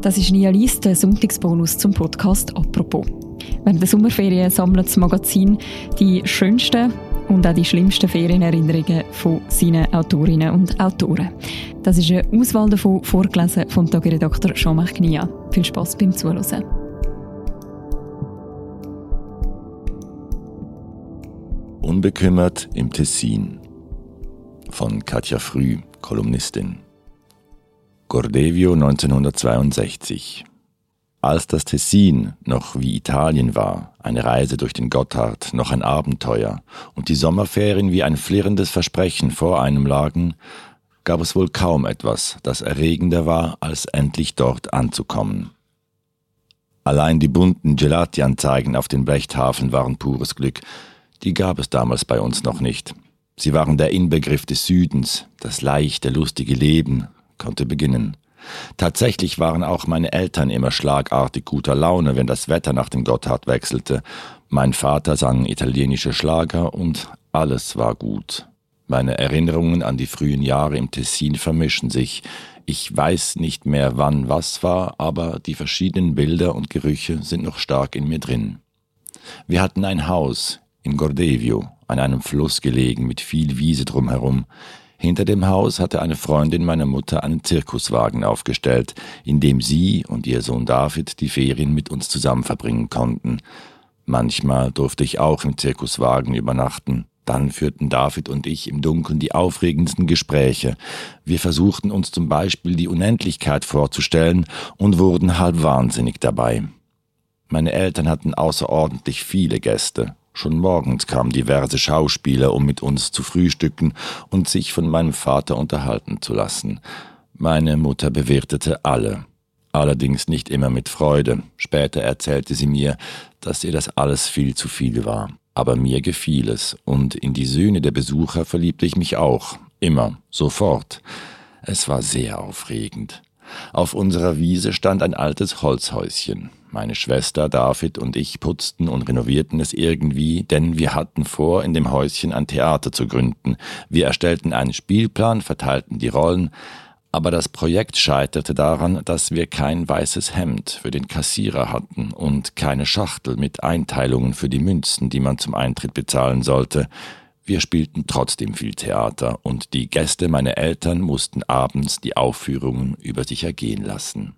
Das ist Nia Lies, der Sonntagsbonus zum Podcast «Apropos». Während der Sommerferien sammelt das Magazin die schönsten und auch die schlimmsten Ferienerinnerungen von seinen Autorinnen und Autoren. Das ist eine Auswahl davon, vorgelesen vom Tagiredakteur Jean-Marc Nia. Viel Spass beim Zuhören. Unbekümmert im Tessin von Katja Früh, Kolumnistin. Gordevio 1962. Als das Tessin noch wie Italien war, eine Reise durch den Gotthard, noch ein Abenteuer und die Sommerferien wie ein flirrendes Versprechen vor einem lagen, gab es wohl kaum etwas, das erregender war, als endlich dort anzukommen. Allein die bunten Gelati-Anzeigen auf den Blechtafeln waren pures Glück. Die gab es damals bei uns noch nicht. Sie waren der Inbegriff des Südens, das leichte, lustige Leben, konnte beginnen. Tatsächlich waren auch meine Eltern immer schlagartig guter Laune, wenn das Wetter nach dem Gotthard wechselte. Mein Vater sang italienische Schlager und alles war gut. Meine Erinnerungen an die frühen Jahre im Tessin vermischen sich. Ich weiß nicht mehr, wann was war, aber die verschiedenen Bilder und Gerüche sind noch stark in mir drin. Wir hatten ein Haus in Gordevio, an einem Fluss gelegen mit viel Wiese drumherum. Hinter dem Haus hatte eine Freundin meiner Mutter einen Zirkuswagen aufgestellt, in dem sie und ihr Sohn David die Ferien mit uns zusammen verbringen konnten. Manchmal durfte ich auch im Zirkuswagen übernachten. Dann führten David und ich im Dunkeln die aufregendsten Gespräche. Wir versuchten uns zum Beispiel die Unendlichkeit vorzustellen und wurden halb wahnsinnig dabei. Meine Eltern hatten außerordentlich viele Gäste. Schon morgens kamen diverse Schauspieler, um mit uns zu frühstücken und sich von meinem Vater unterhalten zu lassen. Meine Mutter bewirtete alle. Allerdings nicht immer mit Freude. Später erzählte sie mir, dass ihr das alles viel zu viel war. Aber mir gefiel es, und in die Söhne der Besucher verliebte ich mich auch. Immer, sofort. Es war sehr aufregend. Auf unserer Wiese stand ein altes Holzhäuschen. Meine Schwester, David und ich putzten und renovierten es irgendwie, denn wir hatten vor, in dem Häuschen ein Theater zu gründen. Wir erstellten einen Spielplan, verteilten die Rollen, aber das Projekt scheiterte daran, dass wir kein weißes Hemd für den Kassierer hatten und keine Schachtel mit Einteilungen für die Münzen, die man zum Eintritt bezahlen sollte. Wir spielten trotzdem viel Theater und die Gäste meiner Eltern mussten abends die Aufführungen über sich ergehen lassen.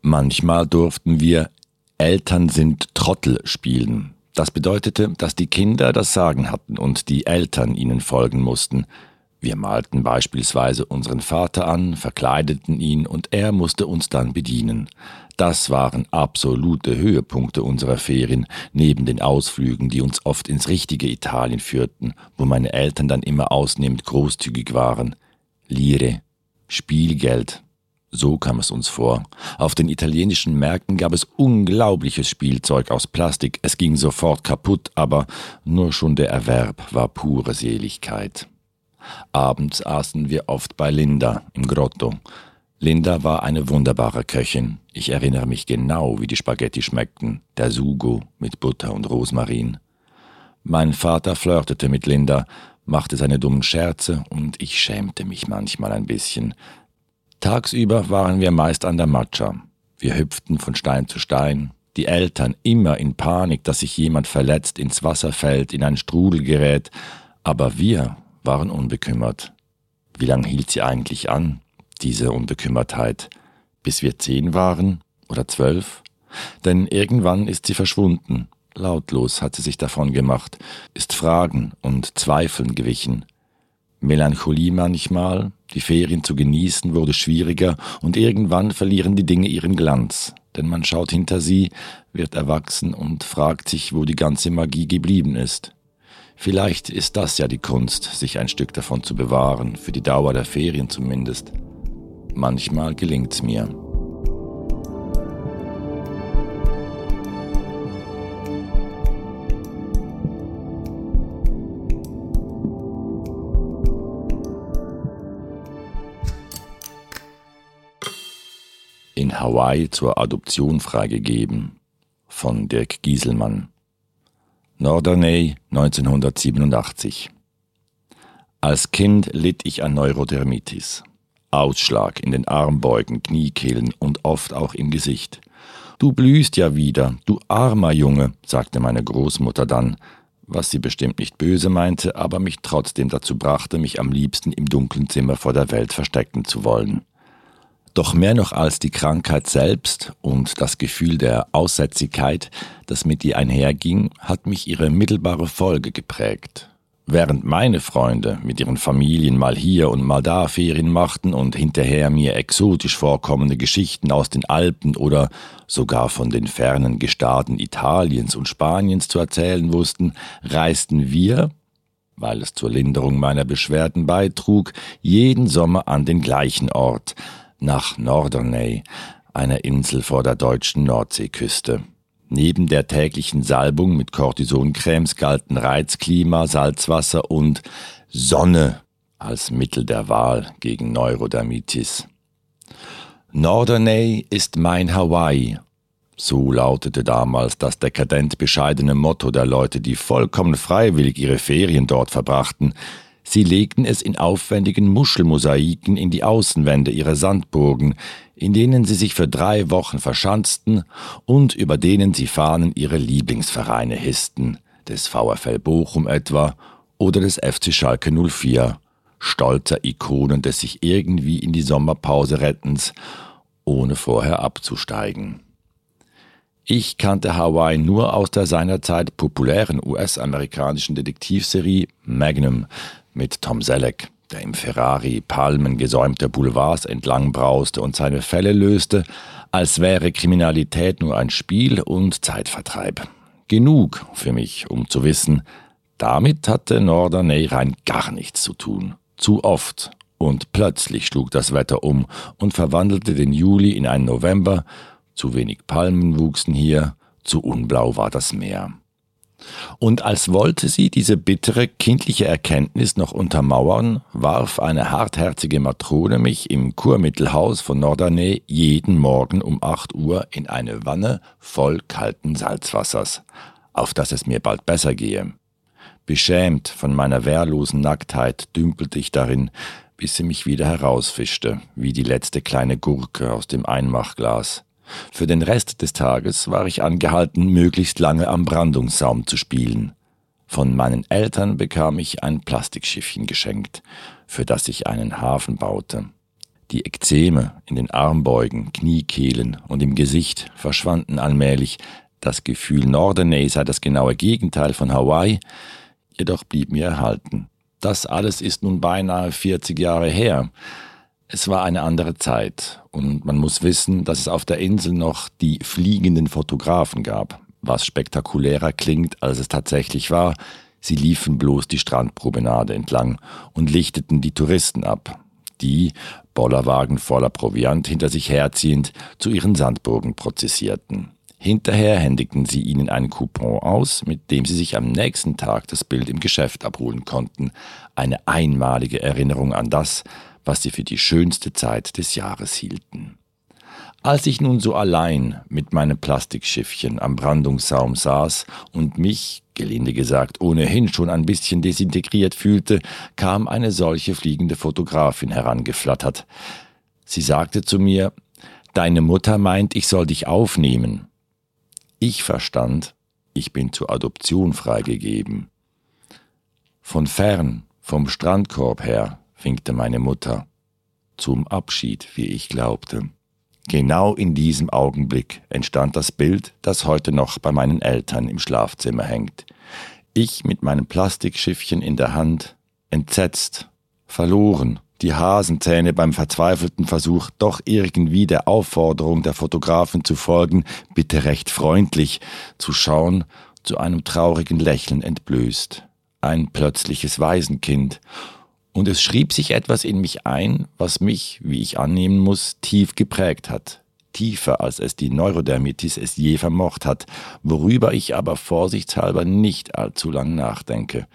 Manchmal durften wir Eltern sind Trottel spielen. Das bedeutete, dass die Kinder das Sagen hatten und die Eltern ihnen folgen mussten. Wir malten beispielsweise unseren Vater an, verkleideten ihn und er musste uns dann bedienen. Das waren absolute Höhepunkte unserer Ferien, neben den Ausflügen, die uns oft ins richtige Italien führten, wo meine Eltern dann immer ausnehmend großzügig waren. Lire, Spielgeld, so kam es uns vor. Auf den italienischen Märkten gab es unglaubliches Spielzeug aus Plastik. Es ging sofort kaputt, aber nur schon der Erwerb war pure Seligkeit. Abends aßen wir oft bei Linda im Grotto. Linda war eine wunderbare Köchin. Ich erinnere mich genau, wie die Spaghetti schmeckten. Der Sugo mit Butter und Rosmarin. Mein Vater flirtete mit Linda, machte seine dummen Scherze und ich schämte mich manchmal ein bisschen. Tagsüber waren wir meist an der Matscha. Wir hüpften von Stein zu Stein, die Eltern immer in Panik, dass sich jemand verletzt ins Wasser fällt, in ein Strudel gerät, aber wir waren unbekümmert. Wie lang hielt sie eigentlich an, diese Unbekümmertheit? Bis wir zehn waren oder zwölf? Denn irgendwann ist sie verschwunden. Lautlos hat sie sich davon gemacht, ist Fragen und Zweifeln gewichen. Melancholie manchmal, die Ferien zu genießen wurde schwieriger und irgendwann verlieren die Dinge ihren Glanz, denn man schaut hinter sie, wird erwachsen und fragt sich, wo die ganze Magie geblieben ist. Vielleicht ist das ja die Kunst, sich ein Stück davon zu bewahren, für die Dauer der Ferien zumindest. Manchmal gelingt's mir. in Hawaii zur Adoption freigegeben von Dirk Gieselmann. Norderney 1987 Als Kind litt ich an Neurodermitis. Ausschlag in den Armbeugen, Kniekehlen und oft auch im Gesicht. Du blühst ja wieder, du armer Junge, sagte meine Großmutter dann, was sie bestimmt nicht böse meinte, aber mich trotzdem dazu brachte, mich am liebsten im dunklen Zimmer vor der Welt verstecken zu wollen. Doch mehr noch als die Krankheit selbst und das Gefühl der Aussätzigkeit, das mit ihr einherging, hat mich ihre mittelbare Folge geprägt. Während meine Freunde mit ihren Familien mal hier und mal da Ferien machten und hinterher mir exotisch vorkommende Geschichten aus den Alpen oder sogar von den fernen Gestaden Italiens und Spaniens zu erzählen wussten, reisten wir, weil es zur Linderung meiner Beschwerden beitrug, jeden Sommer an den gleichen Ort, nach Norderney, einer Insel vor der deutschen Nordseeküste. Neben der täglichen Salbung mit Cortisoncremes galten Reizklima, Salzwasser und Sonne als Mittel der Wahl gegen Neurodermitis. Norderney ist mein Hawaii. So lautete damals das dekadent bescheidene Motto der Leute, die vollkommen freiwillig ihre Ferien dort verbrachten, Sie legten es in aufwendigen Muschelmosaiken in die Außenwände ihrer Sandburgen, in denen sie sich für drei Wochen verschanzten und über denen sie Fahnen ihrer Lieblingsvereine hissten, des VfL Bochum etwa oder des FC Schalke 04, stolzer Ikonen des sich irgendwie in die Sommerpause rettens, ohne vorher abzusteigen. Ich kannte Hawaii nur aus der seinerzeit populären US-amerikanischen Detektivserie Magnum, mit Tom Selleck, der im Ferrari palmengesäumter Boulevards entlang brauste und seine Fälle löste, als wäre Kriminalität nur ein Spiel und Zeitvertreib. Genug für mich, um zu wissen, damit hatte Norderney rein gar nichts zu tun. Zu oft. Und plötzlich schlug das Wetter um und verwandelte den Juli in einen November. Zu wenig Palmen wuchsen hier, zu unblau war das Meer. Und als wollte sie diese bittere kindliche Erkenntnis noch untermauern, warf eine hartherzige Matrone mich im Kurmittelhaus von Norderney jeden Morgen um acht Uhr in eine Wanne voll kalten Salzwassers, auf dass es mir bald besser gehe. Beschämt von meiner wehrlosen Nacktheit dümpelte ich darin, bis sie mich wieder herausfischte, wie die letzte kleine Gurke aus dem Einmachglas. Für den Rest des Tages war ich angehalten, möglichst lange am Brandungssaum zu spielen. Von meinen Eltern bekam ich ein Plastikschiffchen geschenkt, für das ich einen Hafen baute. Die Ekzeme in den Armbeugen, Kniekehlen und im Gesicht verschwanden allmählich. Das Gefühl, Norderney sei das genaue Gegenteil von Hawaii, jedoch blieb mir erhalten. Das alles ist nun beinahe 40 Jahre her. Es war eine andere Zeit und man muss wissen, dass es auf der Insel noch die fliegenden Fotografen gab, was spektakulärer klingt, als es tatsächlich war. Sie liefen bloß die Strandpromenade entlang und lichteten die Touristen ab, die, Bollerwagen voller Proviant hinter sich herziehend, zu ihren Sandburgen prozessierten. Hinterher händigten sie ihnen einen Coupon aus, mit dem sie sich am nächsten Tag das Bild im Geschäft abholen konnten. Eine einmalige Erinnerung an das, was sie für die schönste Zeit des Jahres hielten. Als ich nun so allein mit meinem Plastikschiffchen am Brandungssaum saß und mich, gelinde gesagt, ohnehin schon ein bisschen desintegriert fühlte, kam eine solche fliegende Fotografin herangeflattert. Sie sagte zu mir, Deine Mutter meint, ich soll dich aufnehmen. Ich verstand, ich bin zur Adoption freigegeben. Von fern, vom Strandkorb her, winkte meine Mutter. Zum Abschied, wie ich glaubte. Genau in diesem Augenblick entstand das Bild, das heute noch bei meinen Eltern im Schlafzimmer hängt. Ich mit meinem Plastikschiffchen in der Hand, entsetzt, verloren, die Hasenzähne beim verzweifelten Versuch, doch irgendwie der Aufforderung der Fotografen zu folgen, bitte recht freundlich zu schauen, zu einem traurigen Lächeln entblößt. Ein plötzliches Waisenkind und es schrieb sich etwas in mich ein, was mich, wie ich annehmen muss, tief geprägt hat. Tiefer, als es die Neurodermitis es je vermocht hat, worüber ich aber vorsichtshalber nicht allzu lang nachdenke.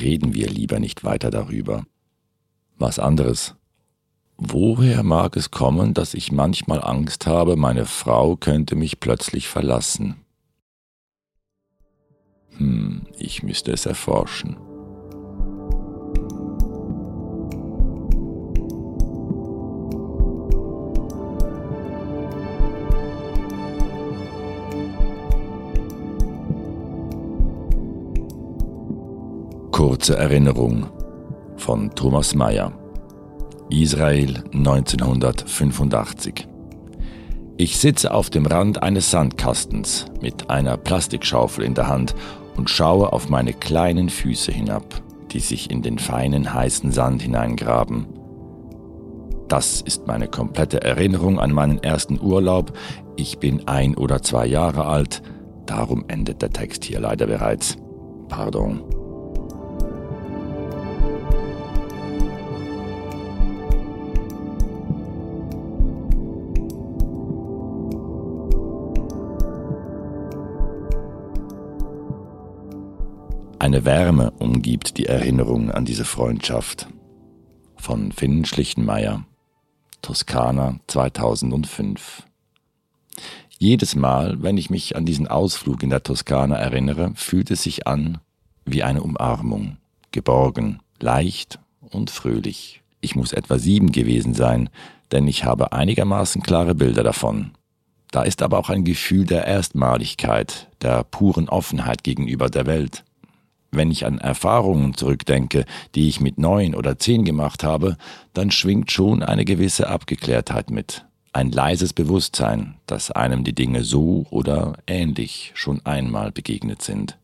Reden wir lieber nicht weiter darüber. Was anderes. Woher mag es kommen, dass ich manchmal Angst habe, meine Frau könnte mich plötzlich verlassen? Hm, ich müsste es erforschen. Kurze Erinnerung von Thomas Mayer. Israel 1985. Ich sitze auf dem Rand eines Sandkastens mit einer Plastikschaufel in der Hand und schaue auf meine kleinen Füße hinab, die sich in den feinen heißen Sand hineingraben. Das ist meine komplette Erinnerung an meinen ersten Urlaub. Ich bin ein oder zwei Jahre alt, darum endet der Text hier leider bereits. Pardon. Eine Wärme umgibt die Erinnerung an diese Freundschaft. Von Finn Schlichtenmeier, Toskana 2005. Jedes Mal, wenn ich mich an diesen Ausflug in der Toskana erinnere, fühlt es sich an wie eine Umarmung, geborgen, leicht und fröhlich. Ich muss etwa sieben gewesen sein, denn ich habe einigermaßen klare Bilder davon. Da ist aber auch ein Gefühl der Erstmaligkeit, der puren Offenheit gegenüber der Welt. Wenn ich an Erfahrungen zurückdenke, die ich mit neun oder zehn gemacht habe, dann schwingt schon eine gewisse Abgeklärtheit mit. Ein leises Bewusstsein, dass einem die Dinge so oder ähnlich schon einmal begegnet sind.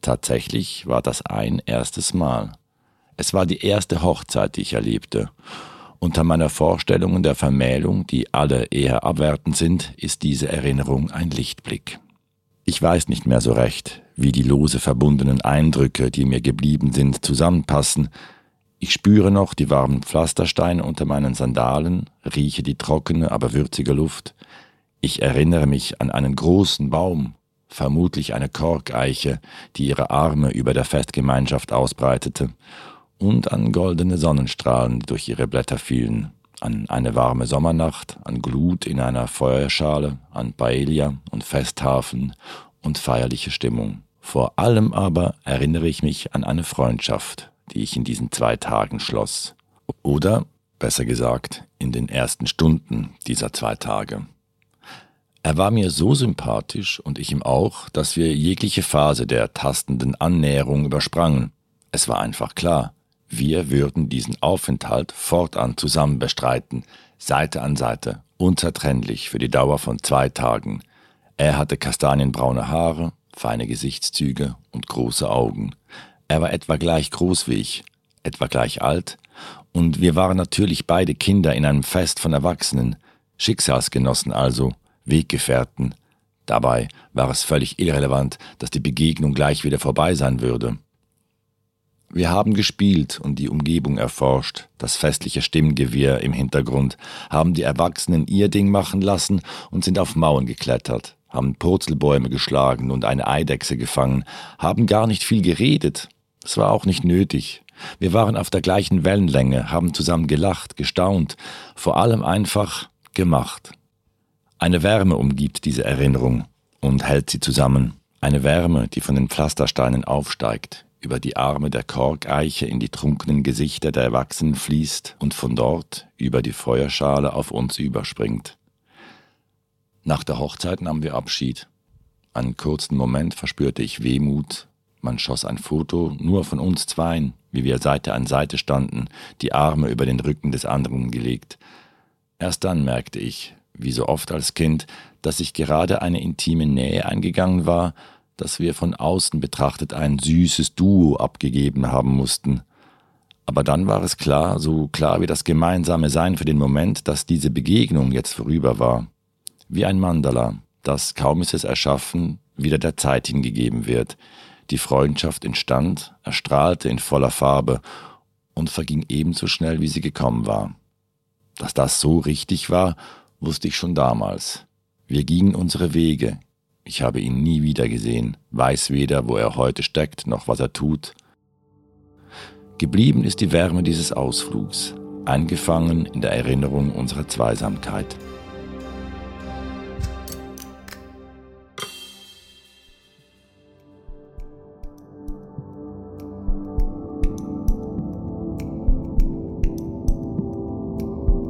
Tatsächlich war das ein erstes Mal. Es war die erste Hochzeit, die ich erlebte. Unter meiner Vorstellungen der Vermählung, die alle eher abwertend sind, ist diese Erinnerung ein Lichtblick. Ich weiß nicht mehr so recht, wie die lose verbundenen Eindrücke, die mir geblieben sind, zusammenpassen. Ich spüre noch die warmen Pflastersteine unter meinen Sandalen, rieche die trockene, aber würzige Luft. Ich erinnere mich an einen großen Baum, vermutlich eine Korkeiche, die ihre Arme über der Festgemeinschaft ausbreitete, und an goldene Sonnenstrahlen, die durch ihre Blätter fielen, an eine warme Sommernacht, an Glut in einer Feuerschale, an Paella und Festhafen und feierliche Stimmung. Vor allem aber erinnere ich mich an eine Freundschaft, die ich in diesen zwei Tagen schloss. Oder, besser gesagt, in den ersten Stunden dieser zwei Tage. Er war mir so sympathisch und ich ihm auch, dass wir jegliche Phase der tastenden Annäherung übersprangen. Es war einfach klar, wir würden diesen Aufenthalt fortan zusammen bestreiten, Seite an Seite, unzertrennlich für die Dauer von zwei Tagen. Er hatte kastanienbraune Haare, feine Gesichtszüge und große Augen. Er war etwa gleich groß wie ich, etwa gleich alt, und wir waren natürlich beide Kinder in einem Fest von Erwachsenen, Schicksalsgenossen also, Weggefährten. Dabei war es völlig irrelevant, dass die Begegnung gleich wieder vorbei sein würde. Wir haben gespielt und die Umgebung erforscht, das festliche Stimmgewirr im Hintergrund, haben die Erwachsenen ihr Ding machen lassen und sind auf Mauern geklettert haben Purzelbäume geschlagen und eine Eidechse gefangen, haben gar nicht viel geredet. Es war auch nicht nötig. Wir waren auf der gleichen Wellenlänge, haben zusammen gelacht, gestaunt, vor allem einfach gemacht. Eine Wärme umgibt diese Erinnerung und hält sie zusammen. Eine Wärme, die von den Pflastersteinen aufsteigt, über die Arme der Korkeiche in die trunkenen Gesichter der Erwachsenen fließt und von dort über die Feuerschale auf uns überspringt. Nach der Hochzeit nahmen wir Abschied. Einen kurzen Moment verspürte ich Wehmut. Man schoss ein Foto nur von uns zweien, wie wir Seite an Seite standen, die Arme über den Rücken des anderen gelegt. Erst dann merkte ich, wie so oft als Kind, dass ich gerade eine intime Nähe eingegangen war, dass wir von außen betrachtet ein süßes Duo abgegeben haben mussten. Aber dann war es klar, so klar wie das gemeinsame Sein für den Moment, dass diese Begegnung jetzt vorüber war wie ein Mandala, das, kaum ist es erschaffen, wieder der Zeit hingegeben wird. Die Freundschaft entstand, erstrahlte in voller Farbe und verging ebenso schnell, wie sie gekommen war. Dass das so richtig war, wusste ich schon damals. Wir gingen unsere Wege. Ich habe ihn nie wieder gesehen, weiß weder, wo er heute steckt, noch was er tut. Geblieben ist die Wärme dieses Ausflugs, eingefangen in der Erinnerung unserer Zweisamkeit.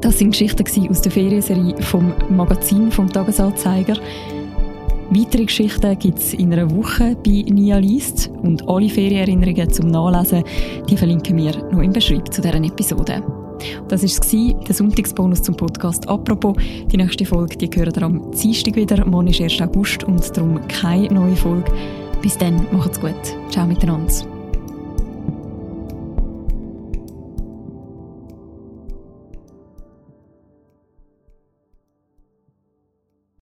Das sind Geschichten aus der Ferienserie vom Magazin vom Tagesanzeiger. Weitere Geschichten gibt es in einer Woche bei Nia Liest und alle Ferienerinnerungen zum Nachlesen, die verlinken wir noch im Beschreibung zu dieser Episode. Das war der Sonntagsbonus zum Podcast «Apropos». Die nächste Folge die gehört am Dienstag wieder. Morgen ist 1. August und darum keine neue Folge. Bis dann, macht's gut. Ciao miteinander.